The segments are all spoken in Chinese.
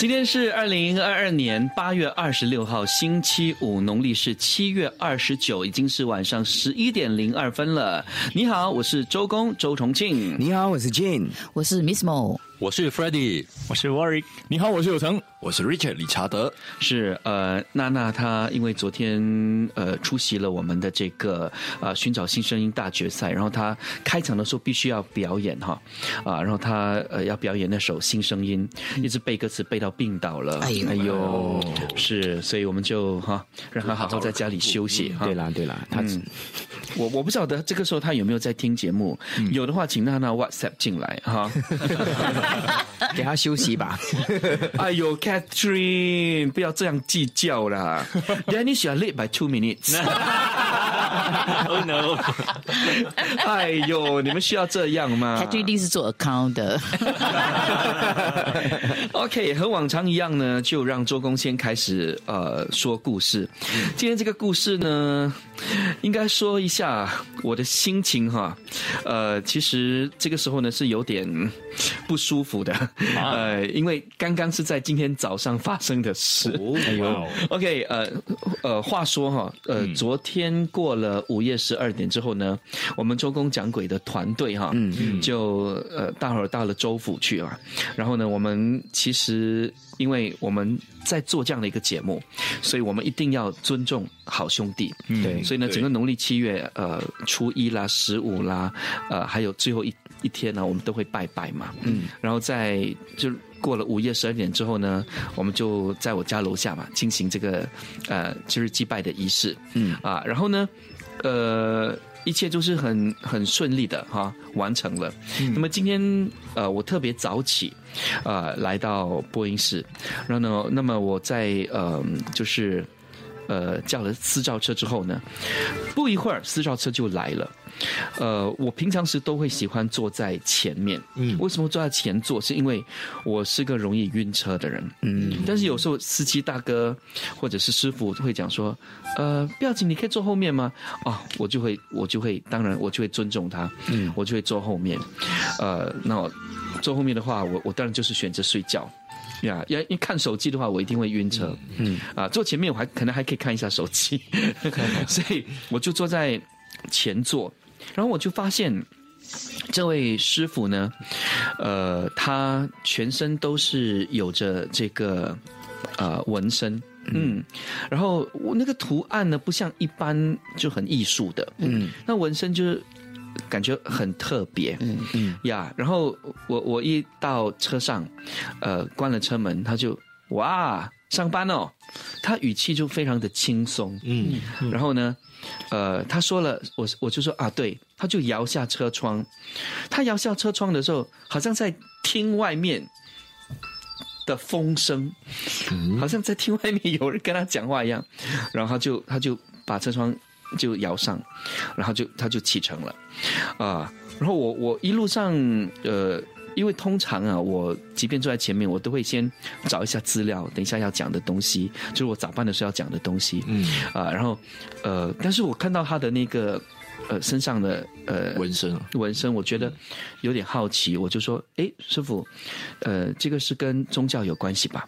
今天是二零二二年八月二十六号，星期五，农历是七月二十九，已经是晚上十一点零二分了。你好，我是周公周重庆。你好，我是 Jane，我是 Miss Mo。我是 Freddie，我是 Warwick，你好，我是有成，我是 Richard 理查德。是呃，娜娜她因为昨天呃出席了我们的这个呃寻找新声音大决赛，然后她开场的时候必须要表演哈啊，然后她呃要表演那首新声音，一直背歌词背到病倒了。哎呦，是，所以我们就哈让她好好在家里休息。对啦对啦，她 我我不晓得这个时候她有没有在听节目，有的话请娜娜 WhatsApp 进来哈。给她休息吧。哎呦，Catherine，不要这样计较啦。Dennis are late by two minutes。Oh no！哎呦，你们需要这样吗？Catherine 一定是做 account 的。OK，和往常一样呢，就让周公先开始呃说故事。今天这个故事呢，应该说一下我的心情哈。呃，其实这个时候呢是有点不舒服的，呃，因为刚刚是在今天早上发生的事。哎呦，OK，呃呃，话说哈，呃，昨天过了午夜十二点之后呢，我们周公讲鬼的团队哈，嗯就呃大伙儿到了周府去啊，然后呢，我们其实因为我们在做这样的一个节目，所以我们一定要尊重好兄弟，对，所以呢，整个农历七月呃初一啦、十五啦，呃还有最后一一天呢，我们都会拜拜嘛，嗯，然后在就过了午夜十二点之后呢，我们就在我家楼下嘛进行这个呃就是祭拜的仪式，嗯啊，然后呢，呃。一切都是很很顺利的哈，完成了。那么今天呃，我特别早起，呃，来到播音室，然后呢，那么我在呃，就是呃叫了私照车之后呢，不一会儿私照车就来了。呃，我平常时都会喜欢坐在前面。嗯，为什么坐在前座？是因为我是个容易晕车的人。嗯，但是有时候司机大哥或者是师傅会讲说，呃，不要紧，你可以坐后面吗？哦，我就会，我就会，当然我就会尊重他。嗯，我就会坐后面。呃，那坐后面的话，我我当然就是选择睡觉。呀，要一看手机的话，我一定会晕车。嗯，啊，坐前面我还可能还可以看一下手机，所以我就坐在前座。然后我就发现，这位师傅呢，呃，他全身都是有着这个呃纹身，嗯，然后我那个图案呢，不像一般就很艺术的，嗯，那纹身就是感觉很特别，嗯嗯。呀，然后我我一到车上，呃，关了车门，他就哇上班哦，他语气就非常的轻松，嗯，然后呢。呃，他说了，我我就说啊，对，他就摇下车窗，他摇下车窗的时候，好像在听外面的风声，好像在听外面有人跟他讲话一样，然后他就他就把车窗就摇上，然后就他就启程了，啊，然后我我一路上呃。因为通常啊，我即便坐在前面，我都会先找一下资料，等一下要讲的东西，就是我早班的时候要讲的东西。嗯啊，然后呃，但是我看到他的那个呃身上的呃纹身，纹身，我觉得有点好奇，我就说：“哎，师傅，呃，这个是跟宗教有关系吧？”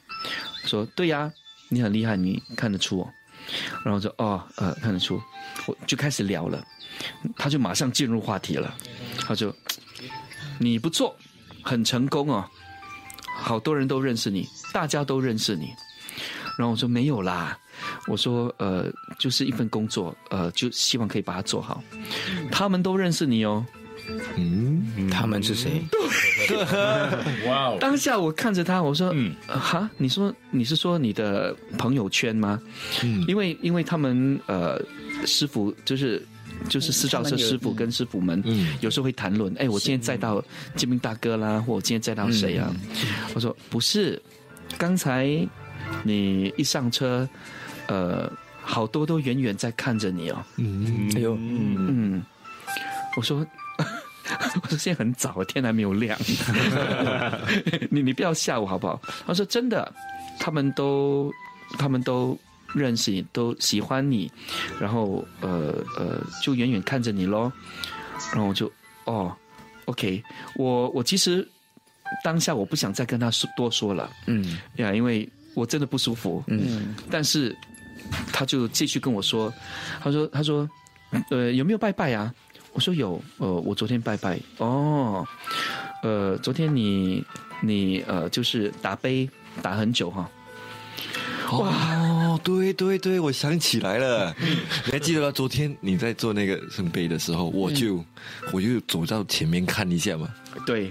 说：“对呀，你很厉害，你看得出。”然后说：“哦，呃，看得出。”我就开始聊了，他就马上进入话题了，他就：“你不错。”很成功哦，好多人都认识你，大家都认识你。然后我说没有啦，我说呃，就是一份工作，呃，就希望可以把它做好。他们都认识你哦。嗯，他们是谁？哇哦！当下我看着他，我说嗯，哈，你说你是说你的朋友圈吗？嗯，因为因为他们呃，师傅就是。就是私照车师傅跟师傅们，有时候会谈论，哎，我今天载到金明大哥啦，或我今天载到谁啊？我说不是，刚才你一上车，呃，好多都远远在看着你哦。嗯，哎呦，嗯，我说 我说现在很早，天还没有亮，你你不要吓我好不好？他说真的，他们都他们都认识你，都喜欢你，然后呃呃，就远远看着你咯。然后我就哦，OK，我我其实当下我不想再跟他说多说了，嗯呀，因为我真的不舒服，嗯但是他就继续跟我说，他说他说，呃，有没有拜拜啊？我说有，呃，我昨天拜拜。哦，呃，昨天你你呃就是打杯打很久哈。哦，对对对，我想起来了，你还记得吗？昨天你在做那个圣杯的时候，我就、我就走到前面看一下嘛。对，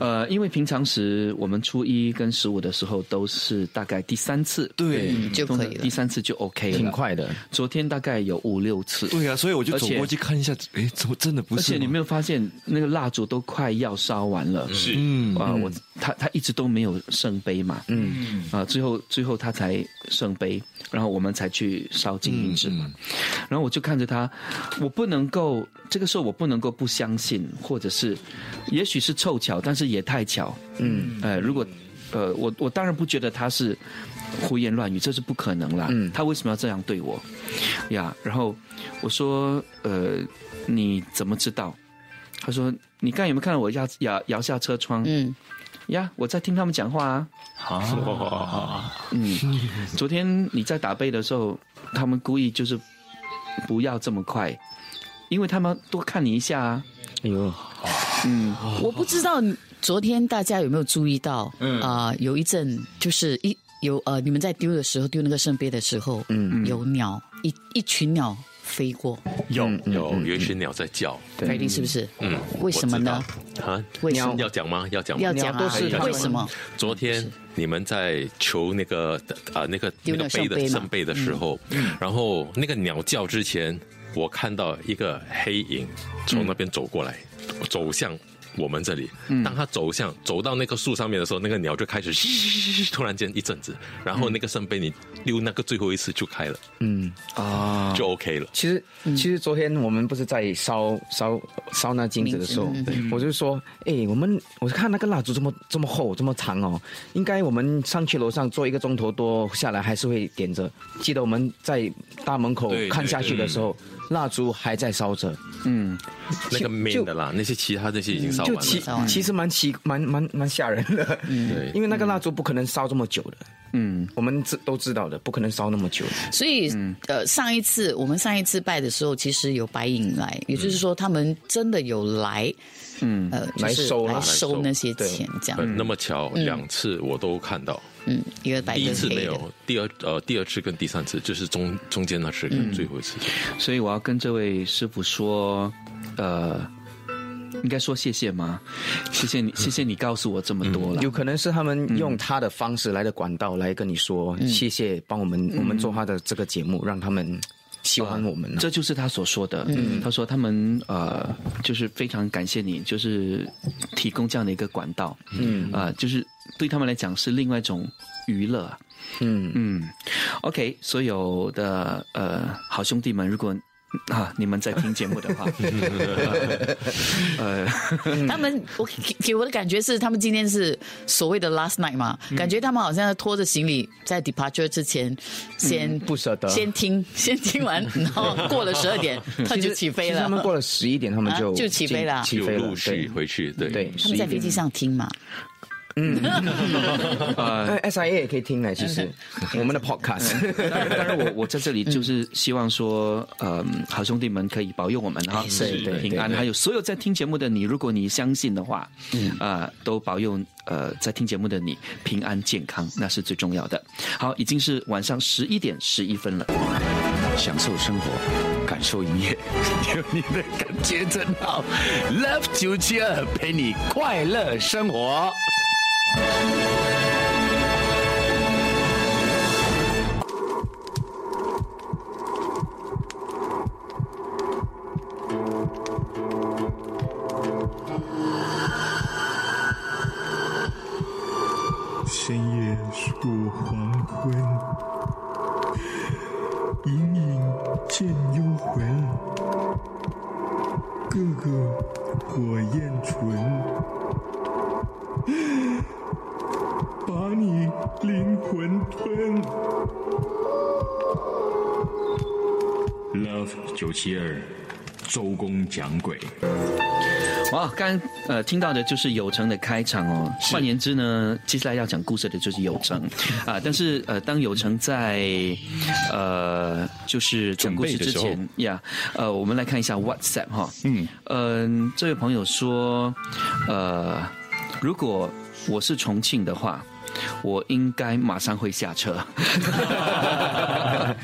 呃，因为平常时我们初一跟十五的时候都是大概第三次，对嗯就可以了第。三次就 OK 了。挺快的。昨天大概有五六次。对啊，所以我就走过去看一下，哎，怎么真的不是？而且你没有发现那个蜡烛都快要烧完了，是嗯啊、我他他一直都没有圣杯嘛，嗯啊，最后最后他才圣杯，然后我们才去烧金银纸嘛。嗯然后我就看着他，我不能够这个时候我不能够不相信，或者是也许是凑巧，但是也太巧。嗯呃，如果呃我我当然不觉得他是胡言乱语，这是不可能啦。嗯他为什么要这样对我呀？然后我说呃你怎么知道？他说你刚有没有看到我摇摇摇下车窗？嗯，呀，我在听他们讲话啊。啊，嗯，昨天你在打背的时候，他们故意就是不要这么快，因为他们多看你一下啊。哎呦，嗯，我不知道昨天大家有没有注意到，嗯啊、有一阵就是一有呃，你们在丢的时候丢那个圣杯的时候，嗯，有鸟一一群鸟飞过有嗯有有一群鸟在叫 e d y 是不是？嗯，为什么呢？啊，为什么要讲吗？要讲吗？要讲都是？为什么？昨天你们在求那个啊、那个丢那那个杯的圣杯的时候，然后那个鸟叫之前，我看到一个黑影从那边走过来，走向我们这里。当他走向走到那棵树上面的时候，那个鸟就开始嘘，突然间一阵子，然后那个圣杯你溜那个最后一次就开了，嗯，啊，就 OK 了。其实其实昨天我们不是在烧烧烧那金子的时候，我就说，哎，我们我看那个蜡烛这么这么厚这么长哦，应该我们上去楼上坐一个钟头多下来还是会点着。记得我们在大门口看下去的时候，蜡烛还在烧着，嗯，那个就 main 的啦，那些其他那些已经烧完就其了。其实蛮奇蛮蛮蛮吓人的，对。因为那个蜡烛不可能烧这么久的，嗯，我们知都知道的，不可能烧那么久。所以，呃，上一次我们上一次拜的时候，其实有白影来，也就是说，他们真的有来，嗯。呃，就是来收来收那些钱，这样，呃那么巧，两次我都看到，嗯，一个白第一次没有，第二呃第二次跟第三次就是中中间那次跟最后一次。所以我要跟这位师傅说，呃，应该说谢谢吗？谢谢你，谢谢你告诉我这么多了。有可能是他们用他的方式来的管道来跟你说，谢谢帮我们我们做他的这个节目，让他们喜欢我们啊。这就是他所说的。他说他们呃，就是非常感谢你，就是提供这样的一个管道。嗯，啊、就是对他们来讲是另外一种娱乐。嗯，嗯，OK，所有的呃好兄弟们，如果 啊你们在听节目的话，呃，他们我给给我的感觉是，他们今天是所谓的 last night 嘛，感觉他们好像拖着行李在 departure 之前，先不舍得。先听，先听完，然后过了十二点，他就起飞了。其实他们过了十一点，他们就啊就起飞了。就起飞了，陆续回去，对。对，他们在飞机上听嘛，呃，SIA 也可以听呢。其实 我们的 podcast，当然，我我在这里就是希望说，呃，好兄弟们可以保佑我们哈，是对平安。还有所有在听节目的你，如果你相信的话，嗯啊、都保佑呃在听节目的你平安健康，那是最重要的。好，已经是晚上十一点十一分了。享受生活，感受音乐，有 你的感觉真好。Love 九七二陪你快乐生活。深夜属黄昏，隐隐见幽魂。歌这个火焰唇，把你灵魂吞。Love 九七二，周公讲鬼。哇，刚刚呃听到的就是有成的开场哦。换言之呢，接下来要讲故事的就是有成啊。但是呃，当有成在呃就是讲故事之前呀，呃，我们来看一下 WhatsApp 哈。嗯嗯，这位朋友说，呃，如果我是重庆的话。我应该马上会下车，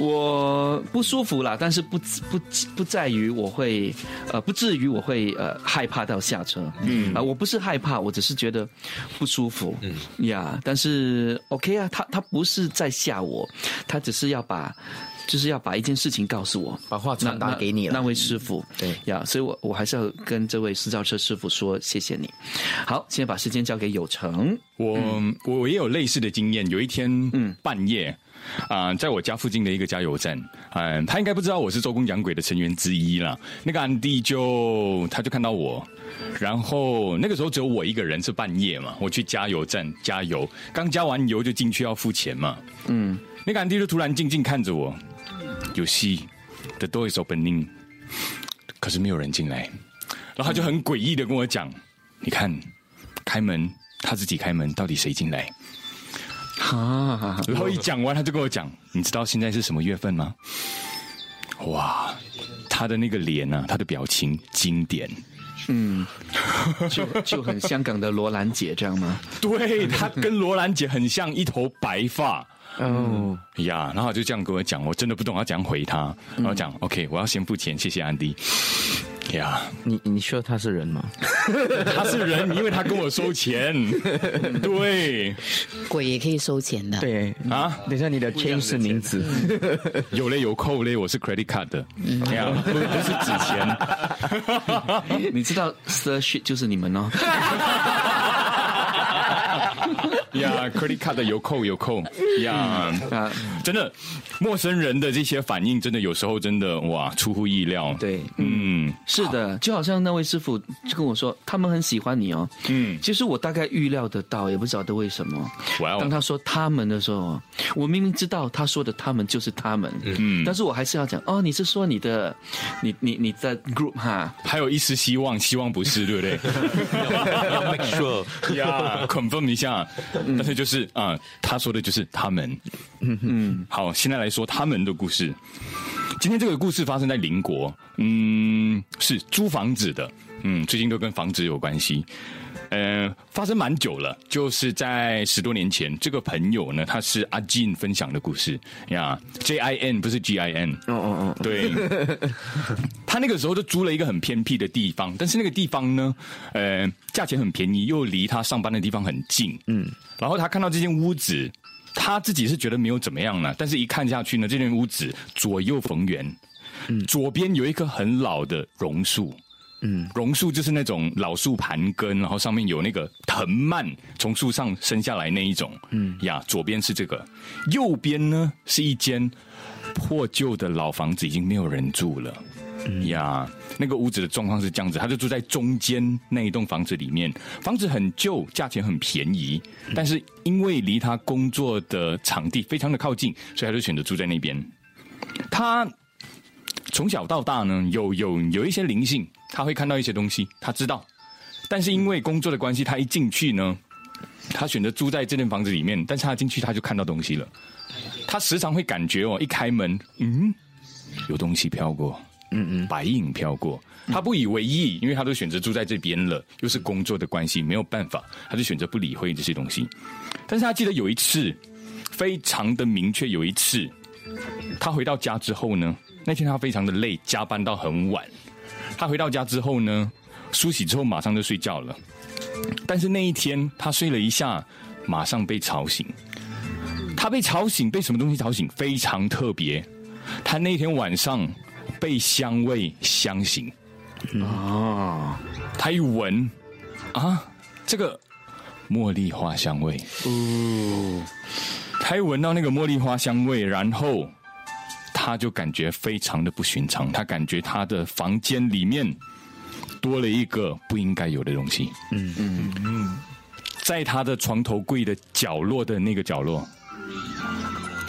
我不舒服啦，但是不不不在于我会呃不至于我会呃害怕到下车，嗯。啊我不是害怕，我只是觉得不舒服，嗯。呀，但是 OK 啊，他他不是在吓我，他只是要把。就是要把一件事情告诉我，把话传达给你了。那位师傅，对呀，所以我我还是要跟这位私教车师傅说谢谢你。好，现在把时间交给有成。我我也有类似的经验，有一天嗯半夜啊，在我家附近的一个加油站，嗯，他应该不知道我是周公讲鬼的成员之一了。那个安迪就他就看到我，然后那个时候只有我一个人，是半夜嘛，我去加油站加油，刚加完油就进去要付钱嘛，嗯，那个安迪就突然静静看着我。有戏，The door is opening，可是没有人进来，然后他就很诡异的跟我讲：“你看，开门，他自己开门，到底谁进来？”哈，然后一讲完，他就跟我讲：“你知道现在是什么月份吗？”哇，他的那个脸啊，他的表情经典，嗯，就就很香港的罗兰姐这样吗？对他跟罗兰姐很像，一头白发。哦呀，然后就这样跟我讲，我真的不懂要怎样回他。然后讲，OK，我要先付钱，谢谢安迪。呀，你你说他是人吗？他是人，因为他跟我收钱。对，鬼也可以收钱的。对啊，等下你的 change 是名字，有嘞有扣嘞，我是 credit card 的，呀，不不是纸钱。你知道 Sir Shit 就是你们哦。呀，credit card 有扣有扣呀，真的，陌生人的这些反应，真的有时候真的哇，出乎意料。对，嗯，是的，就好像那位师傅就跟我说，他们很喜欢你哦。嗯，其实我大概预料得到，也不晓得为什么。当他说他们的时候，我明明知道他说的他们就是他们，嗯，但是我还是要讲哦，你是说你的，你你你的 group 哈，还有一丝希望，希望不是，对不对？要 make sure，呀，confirm 一下。但是就是啊，他说的就是他们。嗯嗯，好，现在来说他们的故事。今天这个故事发生在邻国，嗯，是租房子的，嗯，最近都跟房子有关系。呃，发生蛮久了，就是在十多年前，这个朋友呢，他是阿金分享的故事。呀，J I N 不是 G I N，哦哦哦，对，他那个时候就租了一个很偏僻的地方，但是那个地方呢，呃，价钱很便宜，又离他上班的地方很近，嗯，然后他看到这间屋子，他自己是觉得没有怎么样了，但是一看下去呢，这间屋子左右逢源，嗯，左边有一棵很老的榕树。嗯，榕树就是那种老树盘根，然后上面有那个藤蔓从树上生下来那一种。嗯呀，左边是这个，右边呢是一间破旧的老房子，已经没有人住了。嗯呀，那个屋子的状况是这样子，他就住在中间那一栋房子里面，房子很旧，价钱很便宜，但是因为离他工作的场地非常的靠近，所以他就选择住在那边。他从小到大呢，有有有一些灵性。他会看到一些东西，他知道，但是因为工作的关系，他一进去呢，他选择住在这间房子里面，但是他进去他就看到东西了。他时常会感觉哦，一开门，嗯，有东西飘过，嗯嗯，白影飘过。他不以为意，因为他都选择住在这边了，又是工作的关系，没有办法，他就选择不理会这些东西。但是他记得有一次，非常的明确，有一次，他回到家之后呢，那天他非常的累，加班到很晚。他回到家之后呢，梳洗之后马上就睡觉了。但是那一天他睡了一下，马上被吵醒。他被吵醒，被什么东西吵醒？非常特别。他那天晚上被香味香醒。啊！他一闻，啊，这个茉莉花香味。哦。他一闻到那个茉莉花香味，然后。他就感觉非常的不寻常，他感觉他的房间里面多了一个不应该有的东西。嗯嗯嗯，在他的床头柜的角落的那个角落，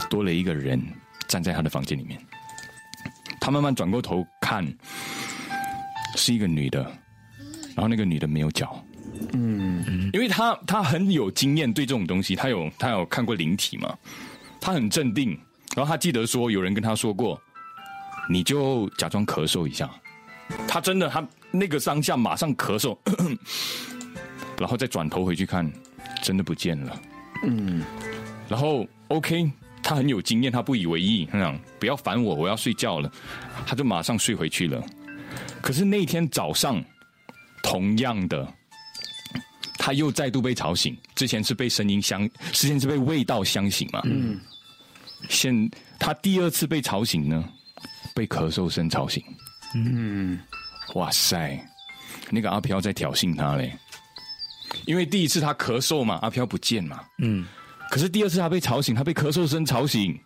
多了一个人站在他的房间里面。他慢慢转过头看，是一个女的，然后那个女的没有脚。嗯，因为他他很有经验，对这种东西，他有他有看过灵体嘛，他很镇定，然后他记得说有人跟他说过，你就假装咳嗽一下，他真的他那个当下马上咳嗽，然后再转头回去看，真的不见了。嗯，然后 OK，他很有经验，他不以为意，他讲不要烦我，我要睡觉了，他就马上睡回去了。可是那天早上，同样的。他又再度被吵醒，之前是被声音相，之前是被味道相醒嘛。嗯。现他第二次被吵醒呢，被咳嗽声吵醒。嗯。哇塞，那个阿飘在挑衅他嘞，因为第一次他咳嗽嘛，阿飘不见嘛。嗯。可是第二次他被吵醒，他被咳嗽声吵醒。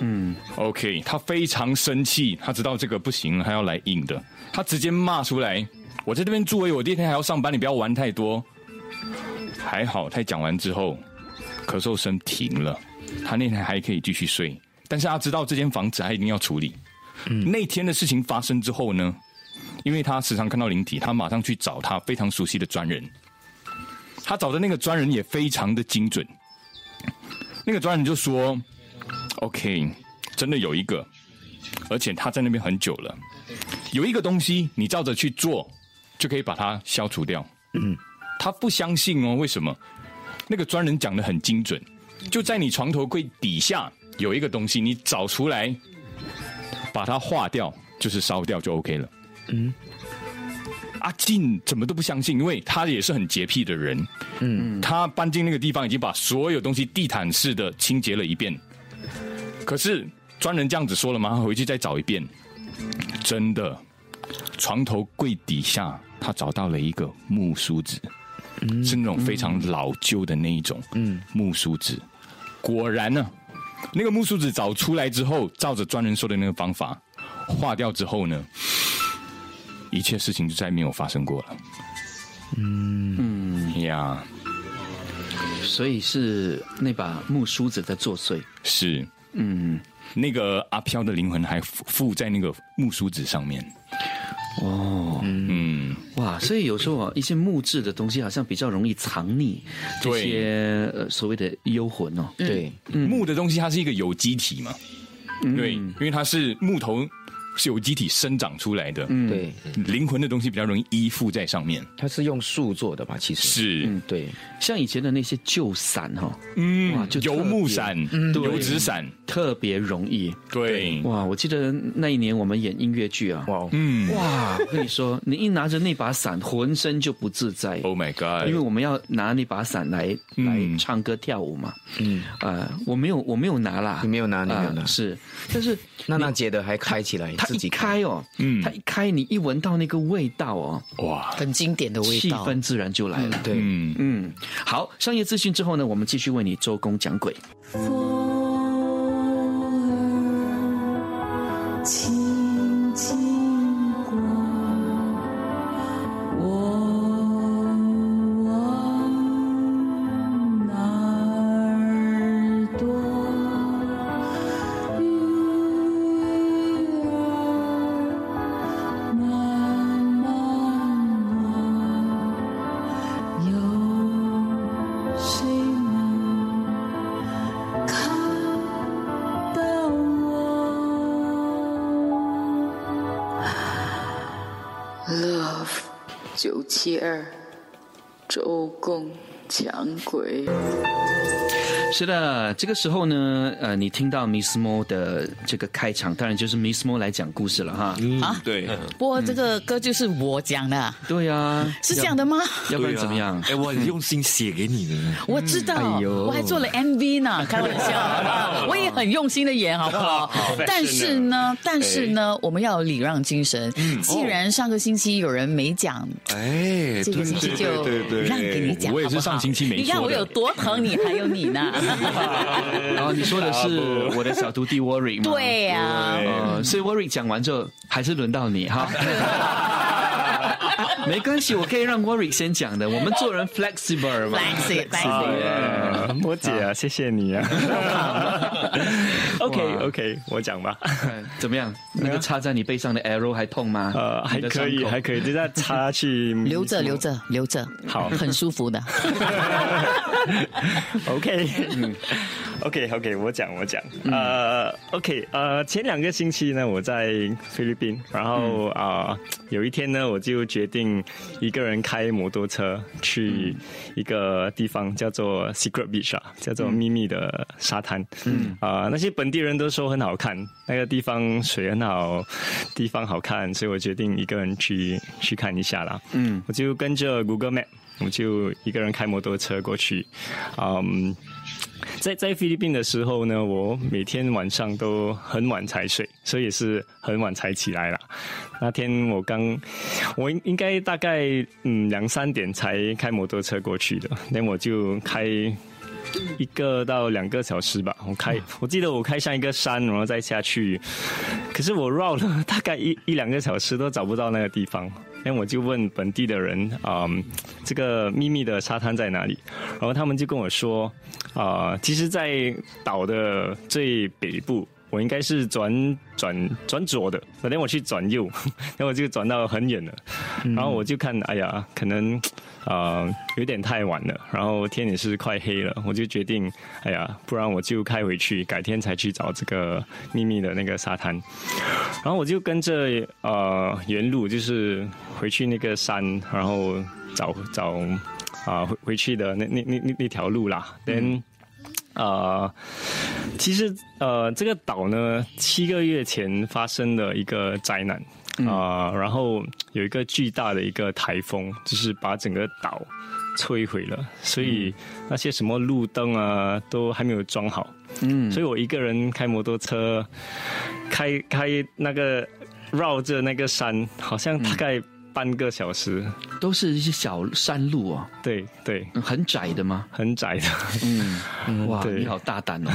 嗯。OK，他非常生气，他知道这个不行，他要来硬的，他直接骂出来。我在这边住诶，我第二天还要上班，你不要玩太多。还好，他讲完之后，咳嗽声停了，他那天还可以继续睡。但是他知道这间房子他一定要处理。那天的事情发生之后呢，因为他时常看到灵体，他马上去找他非常熟悉的专人。他找的那个专人也非常的精准。那个专人就说：“OK，真的有一个，而且他在那边很久了，有一个东西，你照着去做。”就可以把它消除掉。嗯，他不相信哦，为什么？那个专人讲的很精准，就在你床头柜底下有一个东西，你找出来，把它化掉，就是烧掉就 OK 了。嗯，阿进怎么都不相信，因为他也是很洁癖的人。嗯，他搬进那个地方，已经把所有东西地毯式的清洁了一遍。可是专人这样子说了吗？回去再找一遍，真的，床头柜底下。他找到了一个木梳子，是那种非常老旧的那一种木梳子。果然呢，那个木梳子找出来之后，照着专人说的那个方法化掉之后呢，一切事情就再没有发生过了。嗯呀，所以是那把木梳子在作祟。是，嗯，那个阿飘的灵魂还附在那个木梳子上面。哦，嗯，哇，所以有时候啊，一些木质的东西好像比较容易藏匿这些呃所谓的幽魂哦。对，木的东西它是一个有机体嘛，对，因为它是木头。是由机体生长出来的，嗯，对，灵魂的东西比较容易依附在上面。它是用树做的吧？其实。是，嗯，对，像以前的那些旧伞哈，嗯，哇，就油木伞、油纸伞。特别容易。对，哇，我记得那一年我们演音乐剧啊，哇，嗯，哇，我跟你说，你一拿着那把伞，浑身就不自在。Oh my god！因为我们要拿那把伞来来唱歌跳舞嘛，嗯，呃，我没有，我没有拿啦，你没有拿，你没有拿，是，但是娜娜姐的还开起来。它一开哦，嗯，它一开，你一闻到那个味道哦，哇，很经典的味道，气氛自然就来了。对，嗯。嗯。好，商业资讯之后呢，我们继续为你周公讲鬼。七鬼。是的，这个时候呢，呃，你听到 Miss Mo 的这个开场，当然就是 Miss Mo 来讲故事了哈。啊，对。不过这个歌就是我讲的。对呀，是这样的吗？要不然怎么样？哎，我很用心写给你的。我知道，我还做了 MV 呢，开玩笑，我也很用心的演，好不好？但是呢，但是呢，我们要有礼让精神。既然上个星期有人没讲，哎，这个星期就让给你讲，我也是上星期没。你看我有多疼你，还有你呢。然后你说的是我的小徒弟 Warwick 吗？对呀，呃，所以 Warwick 讲完之后，还是轮到你哈。没关系，我可以让 Warwick 先讲的。我们做人 flexible 嘛 Flexible，姐啊，谢谢你啊。OK OK，我讲吧。怎么样？那个插在你背上的 arrow 还痛吗？呃，还可以，还可以，就再插下去。留着，留着，留着，好，很舒服的。OK，嗯 OK OK，我讲我讲，呃，OK，呃，前两个星期呢，我在菲律宾，然后啊、有一天呢，我就决定一个人开摩托车去一个地方叫做 Secret Beach 啊，叫做秘密的沙滩。嗯，啊、那些本地人都说很好看，那个地方水很好，地方好看，所以我决定一个人去去看一下啦。嗯，我就跟着 Google Map。我就一个人开摩托车过去，嗯，在在菲律宾的时候呢，我每天晚上都很晚才睡，所以也是很晚才起来了。那天我刚，我应应该大概嗯两三点才开摩托车过去的，那我就开。一个到两个小时吧，我开，我记得我开上一个山，然后再下去，可是我绕了大概一一两个小时都找不到那个地方，然后我就问本地的人，嗯，这个秘密的沙滩在哪里？然后他们就跟我说，啊、其实，在岛的最北部。我应该是转转转左的，昨天我去转右，然后我就转到很远了，然后我就看，哎呀，可能呃有点太晚了，然后天也是快黑了，我就决定，哎呀，不然我就开回去，改天才去找这个秘密的那个沙滩。然后我就跟着呃原路，就是回去那个山，然后找找啊、回回去的那那那那那条路啦。then 呃，其实呃，这个岛呢，七个月前发生了一个灾难啊、然后有一个巨大的一个台风，就是把整个岛摧毁了，所以那些什么路灯啊都还没有装好。嗯，所以我一个人开摩托车，开开那个绕着那个山，好像大概半个小时。都是一些小山路哦，对对，很窄的吗？很窄的。嗯，哇，你好大胆哦。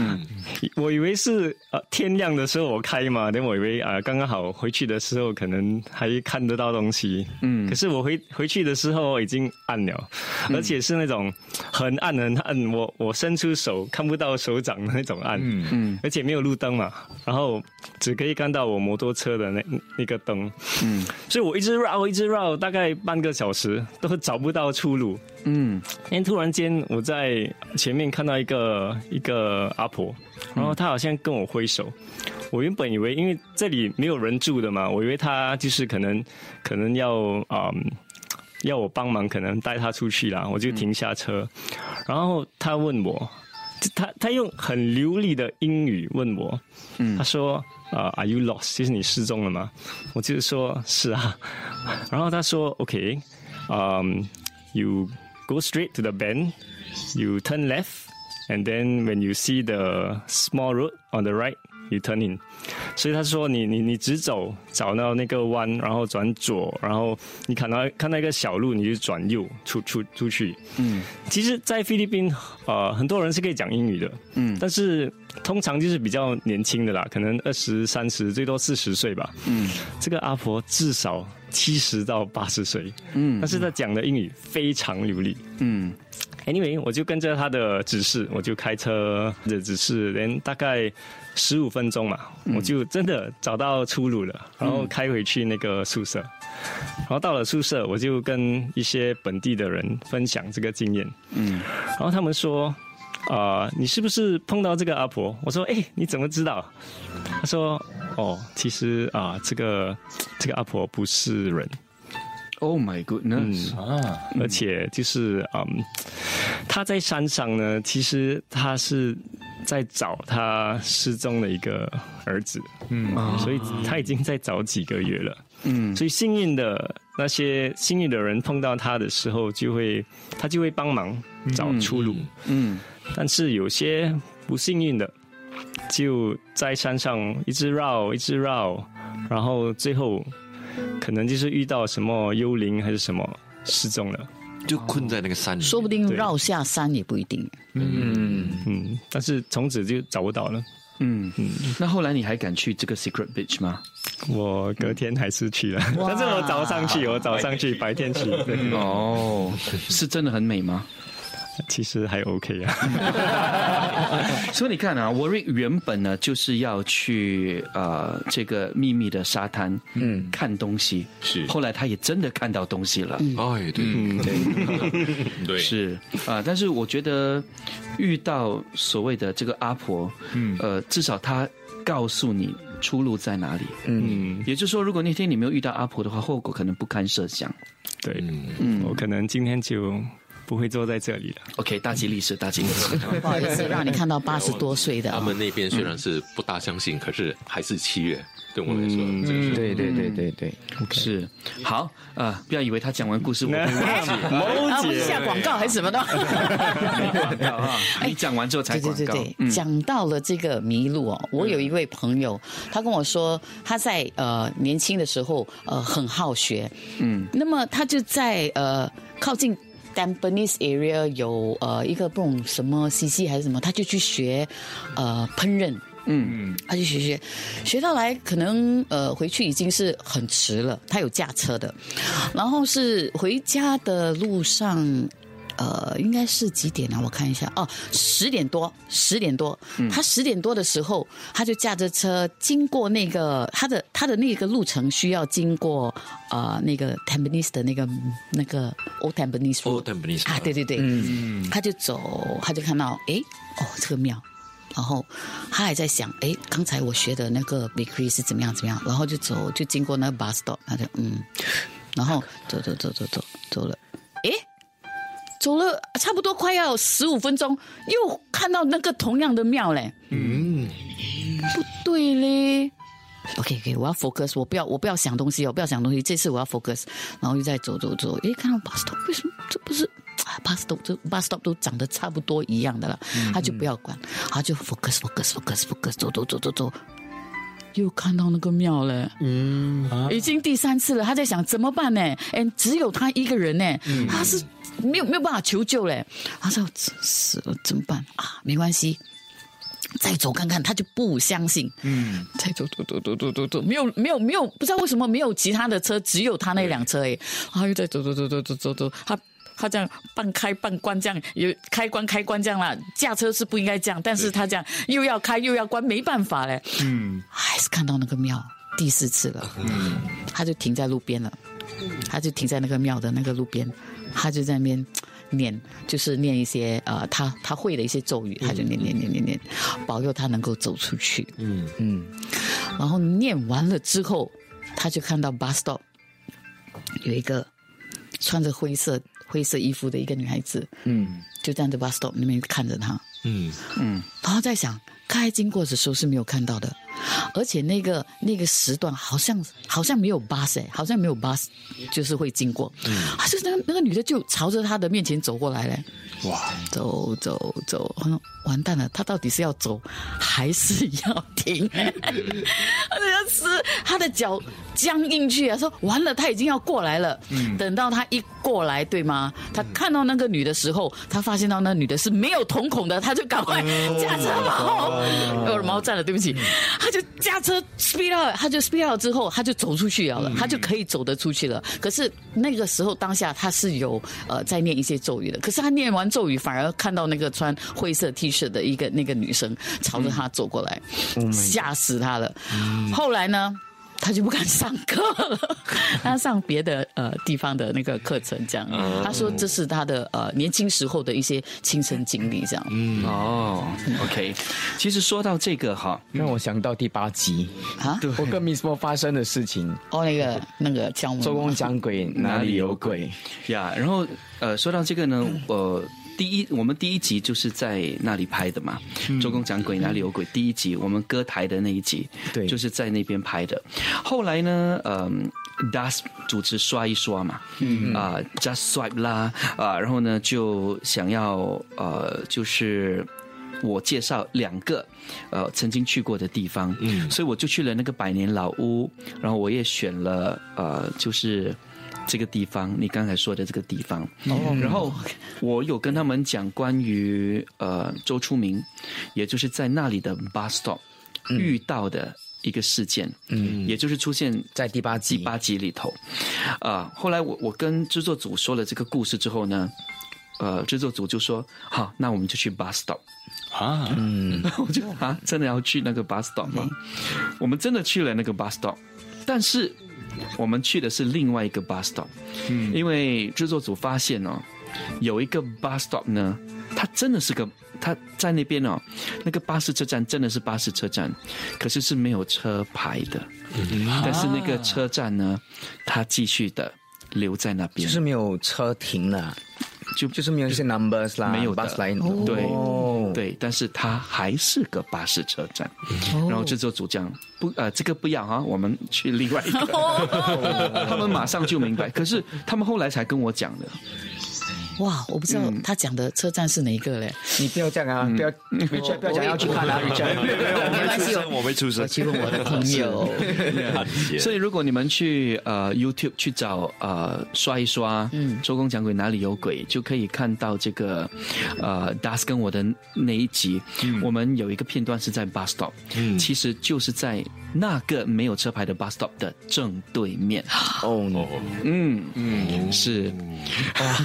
我以为是呃天亮的时候我开嘛，但我以为啊、刚刚好回去的时候可能还看得到东西，嗯，可是我回回去的时候已经暗了，而且是那种很暗很暗，我我伸出手看不到手掌的那种暗，嗯。嗯，而且没有路灯嘛，然后只可以看到我摩托车的那那个灯，嗯，所以我一直绕一直绕，大概半个小时都找不到出路，嗯，因为突然间我在前面看到一个一个阿婆，然后她好像跟我挥手。我原本以为，因为这里没有人住的嘛，我以为她就是可能可能要嗯要我帮忙，可能带她出去啦，我就停下车，然后她问我，她她用很流利的英语问我，她说。啊、a r e you lost？就是你失踪了吗？我就是说是啊，然后她说，OK，嗯、you go straight to the bend, you turn left, and then when you see the small road on the right, you turn in. 所以他说你你你直走，找到那个弯，然后转左，然后你看到看到一个小路，你就转右出出出去。嗯，其实，在菲律宾，呃，很多人是可以讲英语的，嗯，但是通常就是比较年轻的啦，可能二十三十，最多四十岁吧。嗯，这个阿婆至少七十到八十岁，嗯，但是他讲的英语非常流利。嗯 Anyway，我就跟着他的指示，我就开车的指示，连大概十五分钟嘛，我就真的找到出路了，然后开回去那个宿舍。然后到了宿舍，我就跟一些本地的人分享这个经验。嗯，然后他们说。啊、你是不是碰到这个阿婆？我说，哎、你怎么知道？他说，哦，其实啊、这个这个阿婆不是人，，Oh my goodness，啊，而且就是嗯，他在山上呢，其实他是在找他失踪的一个儿子，嗯，所以他已经在找几个月了，嗯，所以幸运的那些幸运的人碰到他的时候，就会他就会帮忙找出路，嗯。但是有些不幸运的，就在山上一直绕，一直绕，然后最后可能就是遇到什么幽灵还是什么失踪了。就困在那个山里。说不定绕下山也不一定。嗯嗯，但是从此就找不到了。嗯嗯。那后来你还敢去这个 Secret Beach 吗？我隔天还是去了，但是我早上去，我早上去，白天去。哦，是真的很美吗？其实还 OK 啊。所以你看啊，Warwick 原本呢就是要去呃这个秘密的沙滩，嗯，看东西，是。后来他也真的看到东西了，哎，对，嗯，对，对，是。啊、但是我觉得遇到所谓的这个阿婆，嗯，呃，至少他告诉你出路在哪里，嗯，也就是说，如果那天你没有遇到阿婆的话，后果可能不堪设想。对，嗯。我可能今天就不会坐在这里的。OK，大吉利是大吉利是。不好意思，让你看到八十多岁的啊、他们那边虽然是不大相信，可是还是七月，对我来说，这个是对对对对对，是好啊、不要以为他讲完故事我 会忘记。下广告还是什么的。你讲完之后才对对广告。对对，讲到了这个麋鹿哦，我有一位朋友，他跟我说他在呃年轻的时候呃很好学，嗯，那么他就在呃靠近。Tampines area 有呃一个不懂什么 CC 还是什么，他就去学呃烹饪，嗯他就学学学到来，可能呃回去已经是很迟了。他有驾车的，然后是回家的路上。呃，应该是几点啊？我看一下。哦，十点多，十点多。他十点多的时候，他就驾着车经过那个他的他的那个路程需要经过呃那个 Tampines 的那个那个 Old Tampines Road Old Tampines 啊，对对对，嗯，他就走，他就看到诶，哦，这个庙。然后他还在想，诶，刚才我学的那个 bakery 是怎么样怎么样，然后就走，就经过那个 bus stop，他就嗯，然后走走走走走走了，诶，走了差不多快要十五分钟，又看到那个同样的庙嘞，嗯，不对嘞。OK OK，我要 focus，我不要我不要想东西，我不要想东西。这次我要 focus，然后又在走走走，诶，看到 bus stop，为什么这不是？啊 bus stop 这 bus stop 都长得差不多一样的了，他就不要管，他就 focus focus focus focus，走走走走走，又看到那个庙了，嗯，已经第三次了，他在想怎么办呢？哎，只有他一个人呢，他是没有没有办法求救嘞，他说死了怎么办啊？没关系。再走看看，他就不相信。嗯，再走走走走走走走，没有没有没有，不知道为什么没有其他的车，只有他那辆车哎，他又再走走走走走走走，他他这样半开半关这样，有开关开关这样啦。驾车是不应该这样，但是他这样又要开又要关，没办法嘞。嗯，还是看到那个庙第四次了，嗯，他就停在路边了，他就停在那个庙的那个路边，他就在那边。念就是念一些呃，他他会的一些咒语，他就念念念念念，保佑他能够走出去。嗯。嗯，然后念完了之后，他就看到 bus stop 有一个穿着灰色灰色衣服的一个女孩子，嗯，就站在 bus stop 那边看着他，嗯。嗯，然后在想，刚才经过的时候是没有看到的，而且那个那个时段好像好像没有 bus 哎，好像没有 bus 就是会经过，嗯，啊，就那个那个女的就朝着他的面前走过来嘞，哇，走走走，完蛋了，他到底是要走还是要停？他要是他的脚僵硬去啊，说完了，他已经要过来了。嗯，等到他一过来，对吗？他看到那个女的时候，他发现到那女的是没有瞳孔的，他就赶快驾车跑，我的毛站了，对不起，他就驾车 speed out，他就 speed out 之后，他就走出去了，他就可以走得出去了。可是那个时候当下他是有呃在念一些咒语的，可是他念完咒语，反而看到那个穿灰色 T 恤的一个那个女生朝着他走过来，吓死他了。后来呢？他就不敢上课了，他上别的呃地方的那个课程，这样。他说这是他的呃年轻时候的一些亲身经历，这样。嗯哦，OK。其实说到这个哈，让我想到第八集啊，我跟 Miss Mo 发生的事情。哦，那个那个讲周公讲鬼哪里有鬼呀？然后呃，说到这个呢，呃。第一，我们第一集就是在那里拍的嘛，嗯、周公讲鬼哪里有鬼？第一集我们歌台的那一集，对，就是在那边拍的。后来呢，嗯、呃、，Das 主持刷一刷嘛，嗯啊、呃、，Just Swipe 啦，啊，然后呢就想要呃，就是我介绍两个呃曾经去过的地方，嗯，所以我就去了那个百年老屋，然后我也选了呃，就是。这个地方，你刚才说的这个地方。然后我有跟他们讲关于呃周出明，也就是在那里的 bus stop 遇到的一个事件，嗯，也就是出现在第八集。第八集里头。啊、后来我我跟制作组说了这个故事之后呢，呃，制作组就说好，那我们就去 bus stop。啊，嗯，我就啊，真的要去那个 bus stop 吗？我们真的去了那个 bus stop，但是我们去的是另外一个 bus stop，嗯，因为制作组发现哦，有一个 bus stop 呢，它真的是个，它在那边哦，那个巴士车站真的是巴士车站，可是是没有车牌的，但是那个车站呢，它继续的留在那边，就是没有车停了，就就是没有一些 numbers 啦，没有的 bus line，对、哦，对，但是它还是个巴士车站。然后制作组讲不呃，这个不要啊，我们去另外一个。他们马上就明白，可是他们后来才跟我讲的。哇，我不知道他讲的车站是哪一个嘞？你不要这样啊，不要 Richard 不要讲要去看啊，Richard，没关系，我没出生，去问我的朋友。所以如果你们去呃 YouTube 去找呃刷一刷，嗯，周公讲鬼哪里有鬼，就可以看到这个呃 Das 跟我的那一集，我们有一个片段是在 bus stop，嗯，其实就是在那个没有车牌的 bus stop 的正对面。哦，嗯。嗯，是，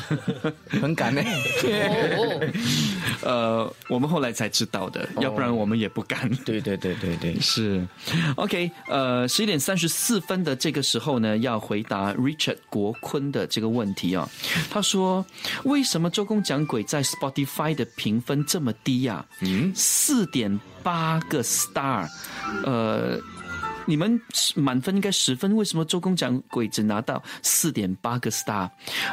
很敢呢。呃，我们后来才知道的，要不然我们也不敢。对对对对对，是，OK，呃，十一点三十四分的这个时候呢，要回答 Richard 国坤的这个问题啊。他说：“为什么周公讲鬼在 Spotify 的评分这么低呀、嗯，四点八个 star，呃。”你们满分应该十分，为什么周公讲鬼只拿到四点八个 star？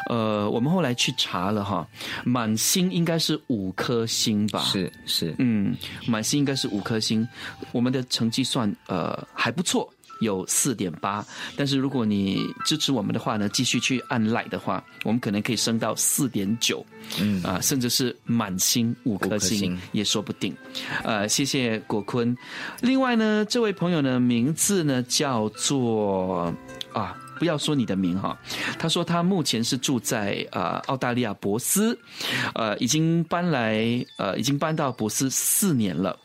呃，我们后来去查了哈，满星应该是五颗星吧？是是，嗯，满星应该是五颗星，我们的成绩算呃还不错。有四点八，但是如果你支持我们的话呢，继续去按 like 的话，我们可能可以升到四点九，嗯啊，甚至是满星五颗星星也说不定。呃，谢谢果坤。另外呢，这位朋友呢，名字呢叫做啊。不要说你的名哈，他说他目前是住在呃澳大利亚博斯，呃已经搬来呃已经搬到博斯四年了，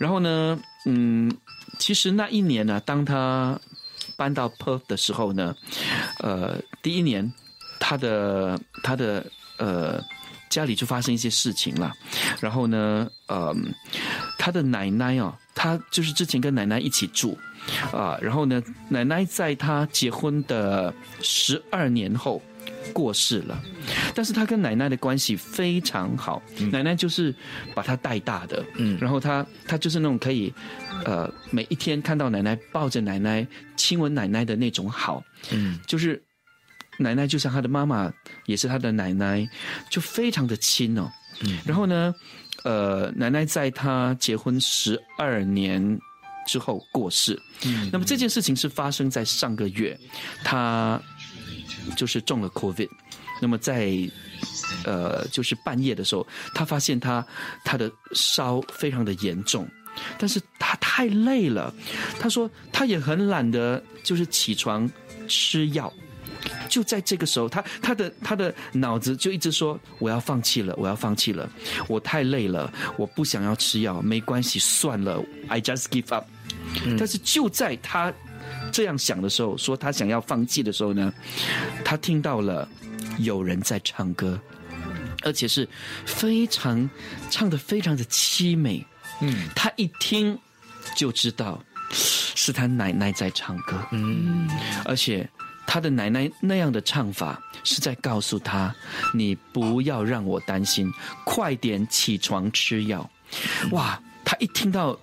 然后呢，嗯，其实那一年呢，当他搬到 Perth 的时候呢，呃，第一年他的他的呃家里就发生一些事情了，然后呢，呃，他的奶奶哦，他就是之前跟奶奶一起住。啊，然后呢，奶奶在她结婚的十二年后过世了，但是他跟奶奶的关系非常好，奶奶就是把他带大的，嗯，然后他他就是那种可以，呃，每一天看到奶奶抱着奶奶亲吻奶奶的那种好，嗯，就是奶奶就像他的妈妈，也是他的奶奶，就非常的亲哦，嗯，然后呢，呃，奶奶在他结婚十二年。之后过世，嗯，那么这件事情是发生在上个月，他就是中了 COVID，那么在呃就是半夜的时候，他发现他他的烧非常的严重，但是他太累了，他说他也很懒得就是起床吃药。就在这个时候，他他的他的脑子就一直说：“我要放弃了，我要放弃了，我太累了，我不想要吃药，没关系，算了，I just give up。”但是就在他这样想的时候，说他想要放弃的时候呢，他听到了有人在唱歌，而且是非常唱的非常的凄美。嗯，他一听就知道是他奶奶在唱歌。嗯，而且。他的奶奶那样的唱法是在告诉他：“你不要让我担心，快点起床吃药。”哇！他一听到